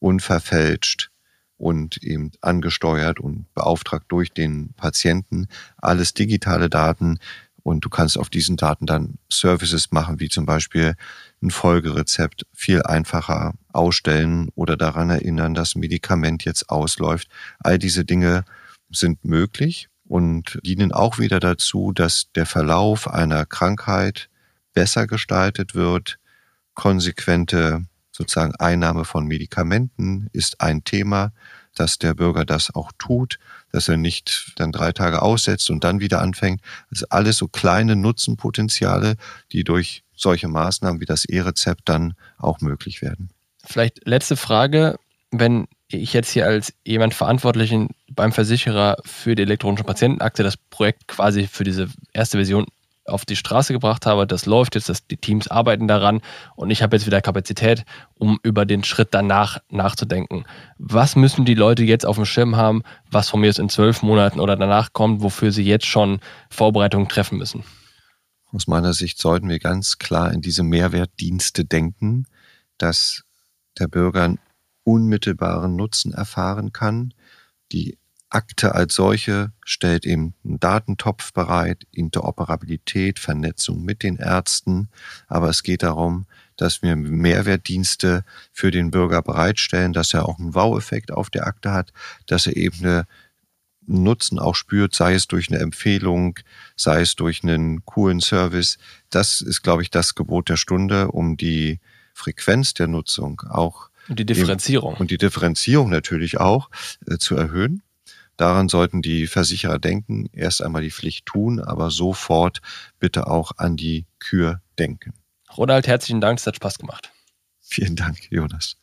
unverfälscht und eben angesteuert und beauftragt durch den Patienten. Alles digitale Daten und du kannst auf diesen Daten dann Services machen, wie zum Beispiel ein Folgerezept viel einfacher ausstellen oder daran erinnern, dass ein Medikament jetzt ausläuft. All diese Dinge sind möglich und dienen auch wieder dazu, dass der Verlauf einer Krankheit besser gestaltet wird, konsequente sozusagen Einnahme von Medikamenten ist ein Thema, dass der Bürger das auch tut, dass er nicht dann drei Tage aussetzt und dann wieder anfängt. Das sind alles so kleine Nutzenpotenziale, die durch solche Maßnahmen wie das E-Rezept dann auch möglich werden. Vielleicht letzte Frage, wenn ich jetzt hier als jemand Verantwortlichen beim Versicherer für die elektronische Patientenakte das Projekt quasi für diese erste Version auf die Straße gebracht habe. Das läuft jetzt, das, die Teams arbeiten daran und ich habe jetzt wieder Kapazität, um über den Schritt danach nachzudenken. Was müssen die Leute jetzt auf dem Schirm haben, was von mir jetzt in zwölf Monaten oder danach kommt, wofür sie jetzt schon Vorbereitungen treffen müssen? Aus meiner Sicht sollten wir ganz klar in diese Mehrwertdienste denken, dass der Bürger einen unmittelbaren Nutzen erfahren kann, die Akte als solche stellt eben einen Datentopf bereit, Interoperabilität, Vernetzung mit den Ärzten. Aber es geht darum, dass wir Mehrwertdienste für den Bürger bereitstellen, dass er auch einen Wow-Effekt auf der Akte hat, dass er eben eine Nutzen auch spürt, sei es durch eine Empfehlung, sei es durch einen coolen Service. Das ist, glaube ich, das Gebot der Stunde, um die Frequenz der Nutzung auch und die Differenzierung. Und die Differenzierung natürlich auch äh, zu erhöhen. Daran sollten die Versicherer denken, erst einmal die Pflicht tun, aber sofort bitte auch an die Kür denken. Ronald, herzlichen Dank, es hat Spaß gemacht. Vielen Dank, Jonas.